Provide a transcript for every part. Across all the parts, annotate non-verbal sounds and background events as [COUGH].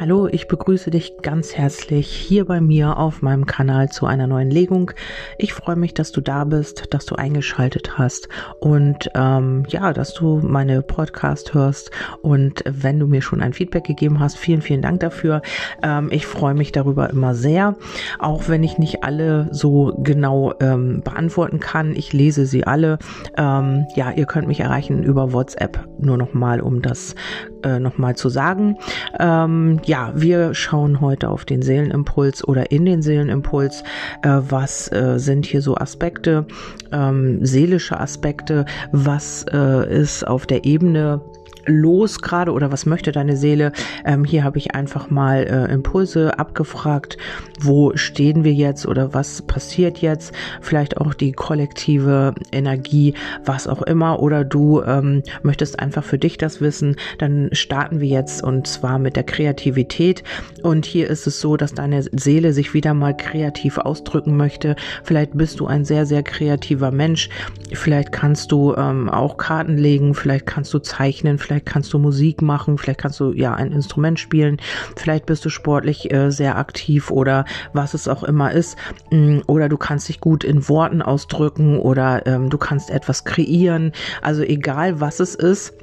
Hallo, ich begrüße dich ganz herzlich hier bei mir auf meinem Kanal zu einer neuen Legung. Ich freue mich, dass du da bist, dass du eingeschaltet hast und ähm, ja, dass du meine Podcast hörst. Und wenn du mir schon ein Feedback gegeben hast, vielen, vielen Dank dafür. Ähm, ich freue mich darüber immer sehr, auch wenn ich nicht alle so genau ähm, beantworten kann. Ich lese sie alle. Ähm, ja, ihr könnt mich erreichen über WhatsApp. Nur nochmal, um das äh, nochmal zu sagen. Ähm, ja, wir schauen heute auf den Seelenimpuls oder in den Seelenimpuls. Äh, was äh, sind hier so Aspekte, ähm, seelische Aspekte? Was äh, ist auf der Ebene los gerade oder was möchte deine Seele? Ähm, hier habe ich einfach mal äh, Impulse abgefragt. Wo stehen wir jetzt oder was passiert jetzt? Vielleicht auch die kollektive Energie, was auch immer. Oder du ähm, möchtest einfach für dich das wissen. Dann starten wir jetzt und zwar mit der Kreativität. Und hier ist es so, dass deine Seele sich wieder mal kreativ ausdrücken möchte. Vielleicht bist du ein sehr, sehr kreativer Mensch. Vielleicht kannst du ähm, auch Karten legen. Vielleicht kannst du zeichnen. Vielleicht vielleicht kannst du Musik machen, vielleicht kannst du ja ein Instrument spielen, vielleicht bist du sportlich äh, sehr aktiv oder was es auch immer ist. Mm, oder du kannst dich gut in Worten ausdrücken oder ähm, du kannst etwas kreieren. Also egal was es ist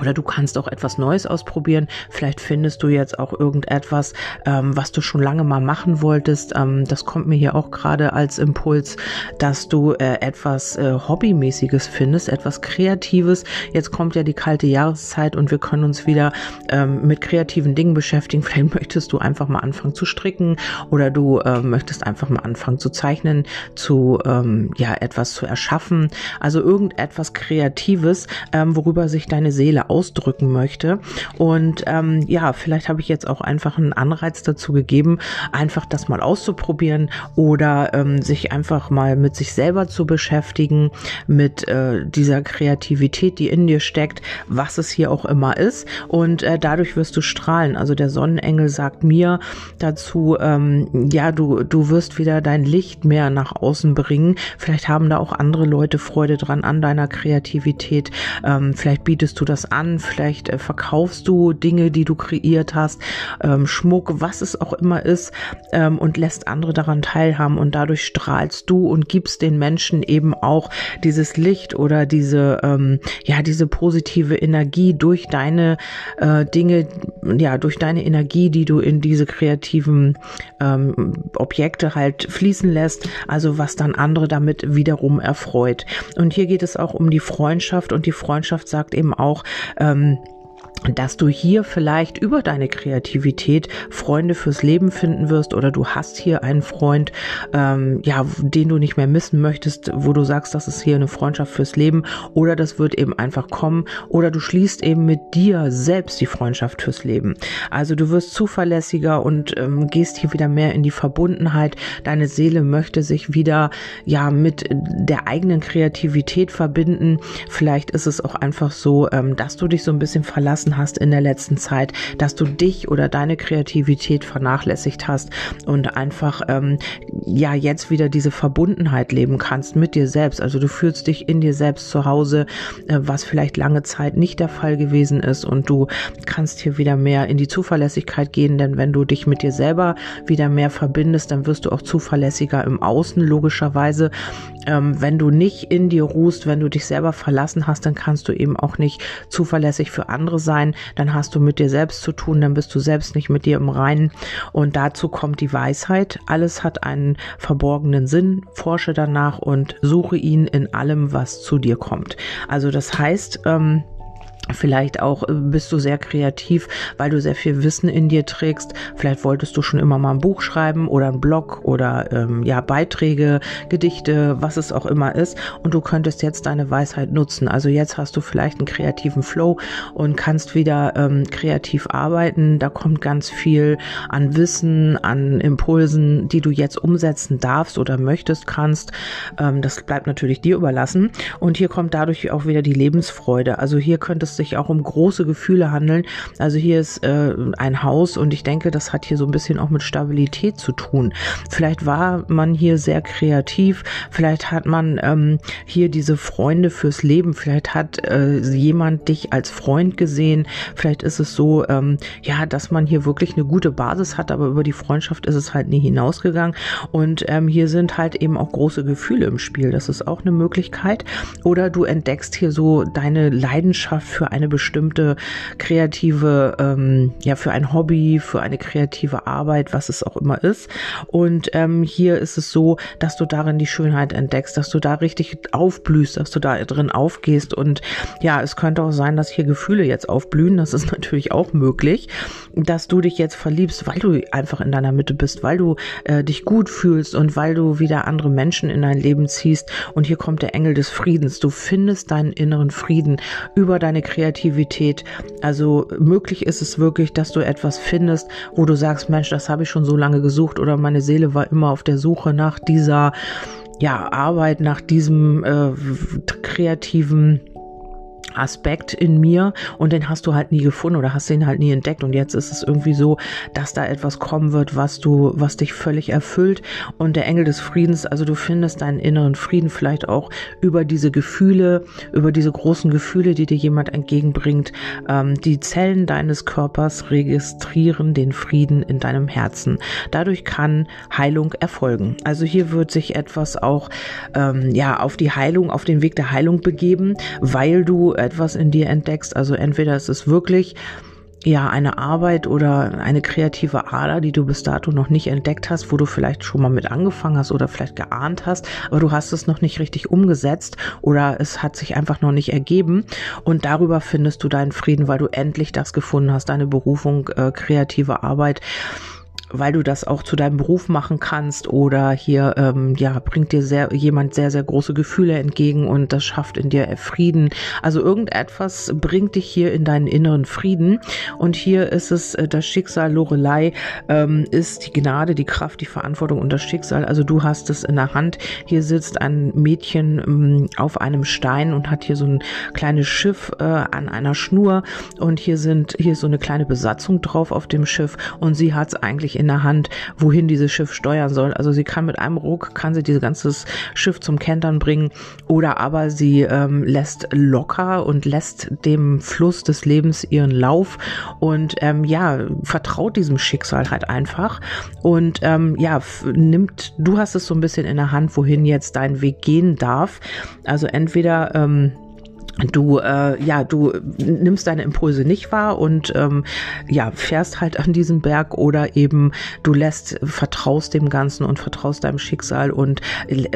oder du kannst auch etwas Neues ausprobieren. Vielleicht findest du jetzt auch irgendetwas, ähm, was du schon lange mal machen wolltest. Ähm, das kommt mir hier auch gerade als Impuls, dass du äh, etwas äh, Hobbymäßiges findest, etwas Kreatives. Jetzt kommt ja die kalte Jahreszeit und wir können uns wieder ähm, mit kreativen Dingen beschäftigen. [LAUGHS] Vielleicht möchtest du einfach mal anfangen zu stricken oder du äh, möchtest einfach mal anfangen zu zeichnen, zu ähm, ja etwas zu erschaffen. Also irgendetwas Kreatives, ähm, worüber sich deine Seele ausdrücken möchte. Und ähm, ja, vielleicht habe ich jetzt auch einfach einen Anreiz dazu gegeben, einfach das mal auszuprobieren oder ähm, sich einfach mal mit sich selber zu beschäftigen, mit äh, dieser Kreativität, die in dir steckt, was es hier auch immer ist. Und äh, dadurch wirst du strahlen. Also der Sonnenengel sagt mir dazu, ähm, ja, du, du wirst wieder dein Licht mehr nach außen bringen. Vielleicht haben da auch andere Leute Freude dran an deiner Kreativität. Ähm, vielleicht bietest du das an, vielleicht äh, verkaufst du Dinge, die du kreiert hast, ähm, Schmuck, was es auch immer ist, ähm, und lässt andere daran teilhaben. Und dadurch strahlst du und gibst den Menschen eben auch dieses Licht oder diese, ähm, ja, diese positive Energie durch deine äh, Dinge, ja, durch deine Energie, die du in diese kreativen ähm, Objekte halt fließen lässt, also was dann andere damit wiederum erfreut. Und hier geht es auch um die Freundschaft. Und die Freundschaft sagt eben auch, ähm, dass du hier vielleicht über deine Kreativität Freunde fürs Leben finden wirst oder du hast hier einen Freund, ähm, ja, den du nicht mehr missen möchtest, wo du sagst, das ist hier eine Freundschaft fürs Leben oder das wird eben einfach kommen oder du schließt eben mit dir selbst die Freundschaft fürs Leben. Also du wirst zuverlässiger und ähm, gehst hier wieder mehr in die Verbundenheit. Deine Seele möchte sich wieder ja mit der eigenen Kreativität verbinden. Vielleicht ist es auch einfach so, ähm, dass du dich so ein bisschen verlassen hast in der letzten Zeit, dass du dich oder deine Kreativität vernachlässigt hast und einfach ähm, ja jetzt wieder diese Verbundenheit leben kannst mit dir selbst. Also du fühlst dich in dir selbst zu Hause, äh, was vielleicht lange Zeit nicht der Fall gewesen ist und du kannst hier wieder mehr in die Zuverlässigkeit gehen, denn wenn du dich mit dir selber wieder mehr verbindest, dann wirst du auch zuverlässiger im Außen logischerweise. Ähm, wenn du nicht in dir ruhst, wenn du dich selber verlassen hast, dann kannst du eben auch nicht zuverlässig für andere sein sein, dann hast du mit dir selbst zu tun, dann bist du selbst nicht mit dir im Reinen. Und dazu kommt die Weisheit. Alles hat einen verborgenen Sinn. Forsche danach und suche ihn in allem, was zu dir kommt. Also das heißt, ähm, Vielleicht auch äh, bist du sehr kreativ, weil du sehr viel Wissen in dir trägst. Vielleicht wolltest du schon immer mal ein Buch schreiben oder ein Blog oder ähm, ja Beiträge, Gedichte, was es auch immer ist. Und du könntest jetzt deine Weisheit nutzen. Also jetzt hast du vielleicht einen kreativen Flow und kannst wieder ähm, kreativ arbeiten. Da kommt ganz viel an Wissen, an Impulsen, die du jetzt umsetzen darfst oder möchtest, kannst. Ähm, das bleibt natürlich dir überlassen. Und hier kommt dadurch auch wieder die Lebensfreude. Also hier könntest sich auch um große Gefühle handeln. Also hier ist äh, ein Haus und ich denke, das hat hier so ein bisschen auch mit Stabilität zu tun. Vielleicht war man hier sehr kreativ, vielleicht hat man ähm, hier diese Freunde fürs Leben, vielleicht hat äh, jemand dich als Freund gesehen, vielleicht ist es so, ähm, ja, dass man hier wirklich eine gute Basis hat, aber über die Freundschaft ist es halt nie hinausgegangen. Und ähm, hier sind halt eben auch große Gefühle im Spiel. Das ist auch eine Möglichkeit. Oder du entdeckst hier so deine Leidenschaft für eine bestimmte kreative, ähm, ja, für ein Hobby, für eine kreative Arbeit, was es auch immer ist. Und ähm, hier ist es so, dass du darin die Schönheit entdeckst, dass du da richtig aufblühst, dass du da drin aufgehst. Und ja, es könnte auch sein, dass hier Gefühle jetzt aufblühen. Das ist [LAUGHS] natürlich auch möglich, dass du dich jetzt verliebst, weil du einfach in deiner Mitte bist, weil du äh, dich gut fühlst und weil du wieder andere Menschen in dein Leben ziehst. Und hier kommt der Engel des Friedens. Du findest deinen inneren Frieden über deine Kreativität. Also möglich ist es wirklich, dass du etwas findest, wo du sagst, Mensch, das habe ich schon so lange gesucht oder meine Seele war immer auf der Suche nach dieser ja, Arbeit, nach diesem äh, kreativen Aspekt in mir und den hast du halt nie gefunden oder hast den halt nie entdeckt und jetzt ist es irgendwie so, dass da etwas kommen wird, was du, was dich völlig erfüllt und der Engel des Friedens, also du findest deinen inneren Frieden vielleicht auch über diese Gefühle, über diese großen Gefühle, die dir jemand entgegenbringt. Ähm, die Zellen deines Körpers registrieren den Frieden in deinem Herzen. Dadurch kann Heilung erfolgen. Also hier wird sich etwas auch ähm, ja auf die Heilung, auf den Weg der Heilung begeben, weil du etwas in dir entdeckst. Also entweder ist es wirklich ja eine Arbeit oder eine kreative Ader, die du bis dato noch nicht entdeckt hast, wo du vielleicht schon mal mit angefangen hast oder vielleicht geahnt hast, aber du hast es noch nicht richtig umgesetzt oder es hat sich einfach noch nicht ergeben und darüber findest du deinen Frieden, weil du endlich das gefunden hast, deine Berufung, äh, kreative Arbeit weil du das auch zu deinem Beruf machen kannst oder hier ähm, ja bringt dir sehr jemand sehr sehr große Gefühle entgegen und das schafft in dir Frieden. Also irgendetwas bringt dich hier in deinen inneren Frieden und hier ist es äh, das Schicksal Lorelei ähm, ist die Gnade, die Kraft, die Verantwortung und das Schicksal. Also du hast es in der Hand. Hier sitzt ein Mädchen ähm, auf einem Stein und hat hier so ein kleines Schiff äh, an einer Schnur und hier sind hier ist so eine kleine Besatzung drauf auf dem Schiff und sie hat es eigentlich in in der Hand, wohin dieses Schiff steuern soll. Also sie kann mit einem Ruck, kann sie dieses ganze Schiff zum Kentern bringen oder aber sie ähm, lässt locker und lässt dem Fluss des Lebens ihren Lauf und ähm, ja, vertraut diesem Schicksal halt einfach und ähm, ja, nimmt, du hast es so ein bisschen in der Hand, wohin jetzt dein Weg gehen darf. Also entweder ähm, du äh, ja du nimmst deine Impulse nicht wahr und ähm, ja fährst halt an diesem Berg oder eben du lässt vertraust dem Ganzen und vertraust deinem Schicksal und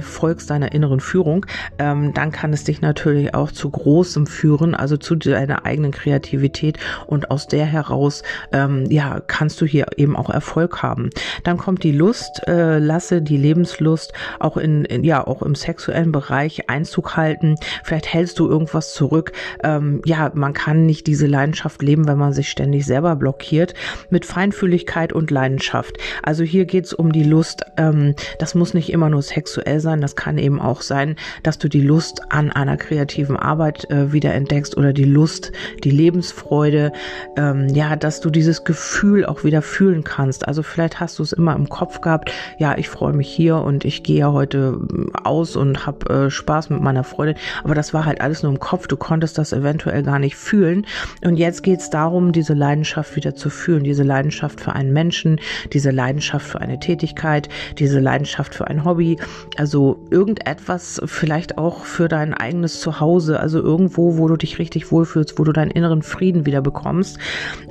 folgst deiner inneren Führung. Ähm, dann kann es dich natürlich auch zu großem führen also zu deiner eigenen Kreativität und aus der heraus ähm, ja kannst du hier eben auch Erfolg haben. Dann kommt die Lust äh, lasse die Lebenslust auch in, in ja auch im sexuellen Bereich Einzug halten. Vielleicht hältst du irgendwas etwas zurück. Ähm, ja, man kann nicht diese Leidenschaft leben, wenn man sich ständig selber blockiert. Mit Feinfühligkeit und Leidenschaft. Also hier geht's um die Lust. Ähm, das muss nicht immer nur sexuell sein. Das kann eben auch sein, dass du die Lust an einer kreativen Arbeit äh, wieder entdeckst oder die Lust, die Lebensfreude. Ähm, ja, dass du dieses Gefühl auch wieder fühlen kannst. Also vielleicht hast du es immer im Kopf gehabt. Ja, ich freue mich hier und ich gehe ja heute äh, aus und habe äh, Spaß mit meiner Freundin. Aber das war halt alles nur im Kopf Kopf, du konntest das eventuell gar nicht fühlen. Und jetzt geht es darum, diese Leidenschaft wieder zu fühlen, diese Leidenschaft für einen Menschen, diese Leidenschaft für eine Tätigkeit, diese Leidenschaft für ein Hobby, also irgendetwas vielleicht auch für dein eigenes Zuhause, also irgendwo, wo du dich richtig wohlfühlst, wo du deinen inneren Frieden wieder bekommst.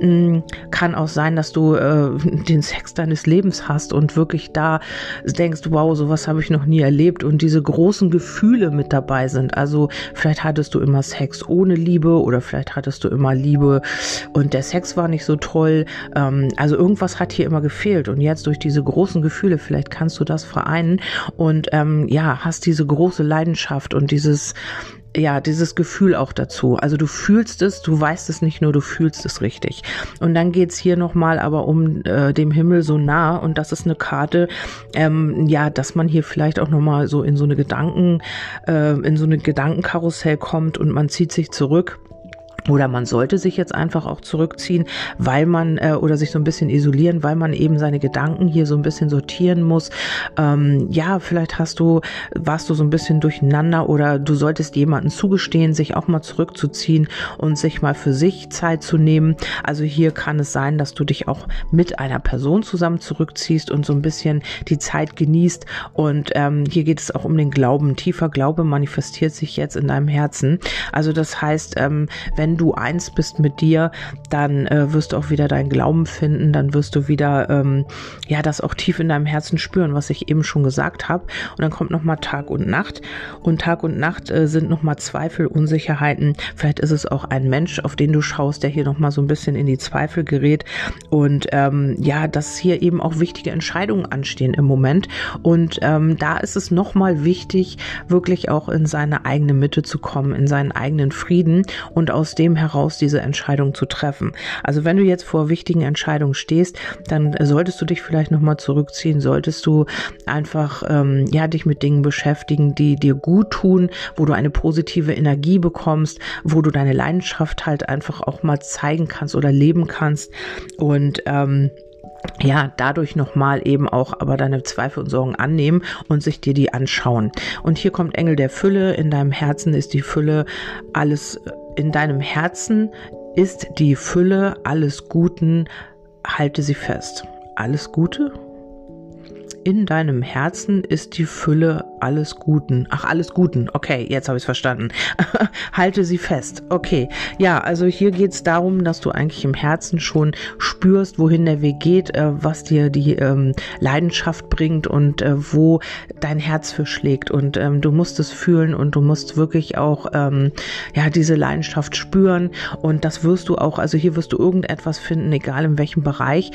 Mm, kann auch sein, dass du äh, [LAUGHS] den Sex deines Lebens hast und wirklich da denkst, wow, sowas habe ich noch nie erlebt und diese großen Gefühle mit dabei sind. Also vielleicht hattest du immer Sex ohne Liebe oder vielleicht hattest du immer Liebe und der Sex war nicht so toll. Ähm, also irgendwas hat hier immer gefehlt und jetzt durch diese großen Gefühle, vielleicht kannst du das vereinen und ähm, ja, hast diese große Leidenschaft und dieses ja, dieses Gefühl auch dazu. Also du fühlst es, du weißt es nicht nur, du fühlst es richtig. Und dann geht's hier nochmal aber um äh, dem Himmel so nah und das ist eine Karte, ähm, ja, dass man hier vielleicht auch nochmal so in so eine Gedanken, äh, in so eine Gedankenkarussell kommt und man zieht sich zurück Oder man sollte sich jetzt einfach auch zurückziehen, weil man äh, oder sich so ein bisschen isolieren, weil man eben seine Gedanken hier so ein bisschen sortieren muss. Ähm, ja, vielleicht hast du, warst du so ein bisschen durcheinander oder du solltest jemanden zugestehen, sich auch mal zurückzuziehen und sich mal für sich Zeit zu nehmen. Also hier kann es sein, dass du dich auch mit einer Person zusammen zurückziehst und so ein bisschen die Zeit genießt. Und ähm, hier geht es auch um den Glauben. Tiefer Glaube manifestiert sich jetzt in deinem Herzen. Also das heißt, ähm, wenn du eins bist mit dir, dann äh, wirst du auch wieder deinen Glauben finden, dann wirst du wieder ähm, ja das auch tief in deinem Herzen spüren, was ich eben schon gesagt habe. Und dann kommt noch mal Tag und Nacht und Tag und Nacht äh, sind noch mal Zweifel, Unsicherheiten. Vielleicht ist es auch ein Mensch, auf den du schaust, der hier noch mal so ein bisschen in die Zweifel gerät und ähm, ja, dass hier eben auch wichtige Entscheidungen anstehen im Moment und ähm, da ist es noch mal wichtig, wirklich auch in seine eigene Mitte zu kommen, in seinen eigenen Frieden und aus dem heraus diese Entscheidung zu treffen. Also wenn du jetzt vor wichtigen Entscheidungen stehst, dann solltest du dich vielleicht nochmal zurückziehen, solltest du einfach ähm, ja dich mit Dingen beschäftigen, die dir gut tun, wo du eine positive Energie bekommst, wo du deine Leidenschaft halt einfach auch mal zeigen kannst oder leben kannst und ähm, ja, dadurch nochmal eben auch aber deine Zweifel und Sorgen annehmen und sich dir die anschauen. Und hier kommt Engel der Fülle, in deinem Herzen ist die Fülle alles in deinem Herzen ist die Fülle alles Guten, halte sie fest. Alles Gute? In deinem Herzen ist die Fülle alles Guten. Ach, alles Guten. Okay, jetzt habe ich es verstanden. [LAUGHS] Halte sie fest. Okay. Ja, also hier geht es darum, dass du eigentlich im Herzen schon spürst, wohin der Weg geht, äh, was dir die ähm, Leidenschaft bringt und äh, wo dein Herz für schlägt. Und ähm, du musst es fühlen und du musst wirklich auch ähm, ja diese Leidenschaft spüren. Und das wirst du auch, also hier wirst du irgendetwas finden, egal in welchem Bereich.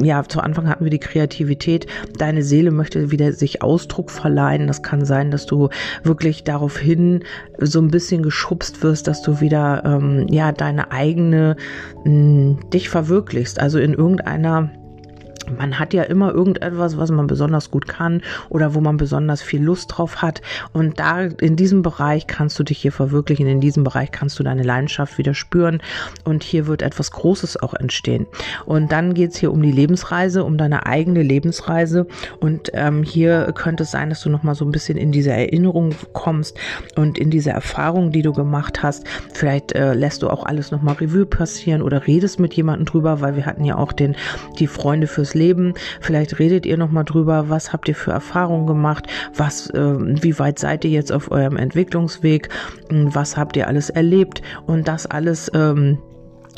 Ja, zu Anfang hatten wir die Kreativität. Deine Seele möchte wieder sich Ausdruck verleihen das kann sein, dass du wirklich daraufhin so ein bisschen geschubst wirst, dass du wieder ähm, ja deine eigene mh, hm, dich verwirklichst. Also in irgendeiner man hat ja immer irgendetwas, was man besonders gut kann oder wo man besonders viel Lust drauf hat. Und da in diesem Bereich kannst du dich hier verwirklichen. In diesem Bereich kannst du deine Leidenschaft wieder spüren. Und hier wird etwas Großes auch entstehen. Und dann geht es hier um die Lebensreise, um deine eigene Lebensreise. Und ähm, hier könnte es sein, dass du nochmal so ein bisschen in diese Erinnerung kommst und in diese Erfahrung, die du gemacht hast. Vielleicht äh, lässt du auch alles nochmal Revue passieren oder redest mit jemandem drüber, weil wir hatten ja auch den, die Freunde fürs Leben. Vielleicht redet ihr noch mal drüber, was habt ihr für Erfahrungen gemacht, was, äh, wie weit seid ihr jetzt auf eurem Entwicklungsweg, was habt ihr alles erlebt? Und das alles ähm,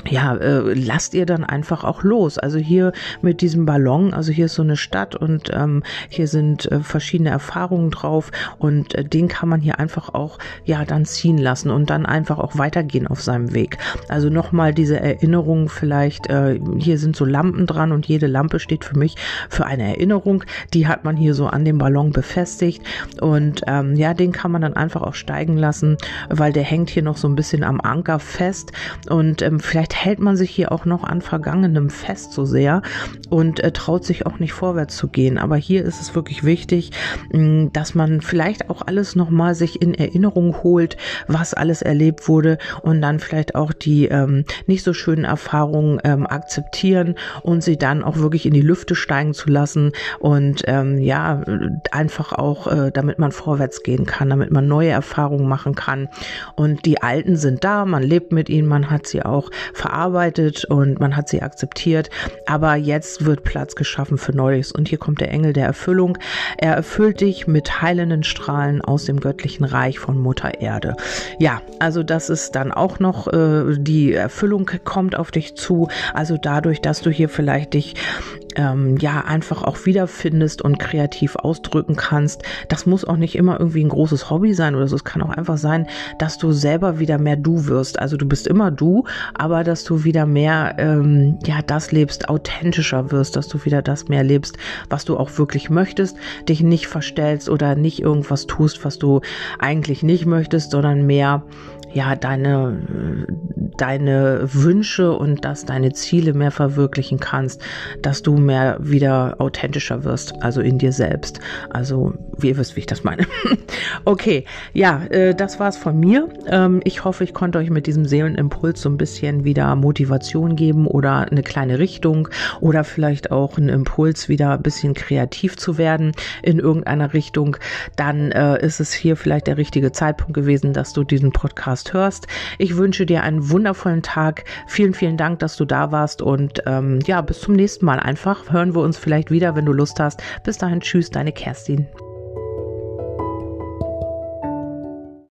ja, äh, lasst ihr dann einfach auch los. Also hier mit diesem Ballon, also hier ist so eine Stadt und ähm, hier sind äh, verschiedene Erfahrungen drauf und äh, den kann man hier einfach auch ja dann ziehen lassen und dann einfach auch weitergehen auf seinem Weg. Also nochmal diese Erinnerung vielleicht, äh, hier sind so Lampen dran und jede Lampe steht für mich für eine Erinnerung. Die hat man hier so an dem Ballon befestigt und ähm, ja, den kann man dann einfach auch steigen lassen, weil der hängt hier noch so ein bisschen am Anker fest und ähm, vielleicht Vielleicht hält man sich hier auch noch an Vergangenem fest so sehr und äh, traut sich auch nicht vorwärts zu gehen. Aber hier ist es wirklich wichtig, mh, mm, dass man vielleicht auch alles nochmal sich in Erinnerung holt, was alles erlebt wurde und dann vielleicht auch die ähm, nicht so schönen Erfahrungen ähm, akzeptieren und sie dann auch wirklich in die Lüfte steigen zu lassen und ähm, ja, einfach auch, äh, damit man vorwärts gehen kann, damit man neue Erfahrungen machen kann. Und die alten sind da, man lebt mit ihnen, man hat sie auch verarbeitet und man hat sie akzeptiert. Aber jetzt wird Platz geschaffen für Neues. Und hier kommt der Engel der Erfüllung. Er erfüllt dich mit heilenden Strahlen aus dem göttlichen Reich von Mutter Erde. Ja, also das ist dann auch noch, äh, die Erfüllung kommt auf dich zu. Also dadurch, dass du hier vielleicht dich ähm, ja einfach auch wiederfindest und kreativ ausdrücken kannst. Das muss auch nicht immer irgendwie ein großes Hobby sein oder so. Es kann auch einfach sein, dass du selber wieder mehr du wirst. Also du bist immer du, aber dass du wieder mehr ähm, ja das lebst, authentischer wirst, dass du wieder das mehr lebst, was du auch wirklich möchtest, dich nicht verstellst oder nicht irgendwas tust, was du eigentlich nicht möchtest, sondern mehr ja deine deine Wünsche und dass deine Ziele mehr verwirklichen kannst, dass du mehr wieder authentischer wirst, also in dir selbst. Also ihr wisst, wie ich das meine. [LAUGHS] okay, ja, äh, das war's von mir. Ähm, ich hoffe, ich konnte euch mit diesem Seelenimpuls so ein bisschen wieder Motivation geben oder eine kleine Richtung oder vielleicht auch einen Impuls, wieder ein bisschen kreativ zu werden in irgendeiner Richtung. Dann äh, ist es hier vielleicht der richtige Zeitpunkt gewesen, dass du diesen Podcast hörst. Ich wünsche dir einen wundervollen Tag. Vielen, vielen Dank, dass du da warst und ähm, ja, bis zum nächsten Mal einfach. Hören wir uns vielleicht wieder, wenn du Lust hast. Bis dahin, tschüss, deine Kerstin.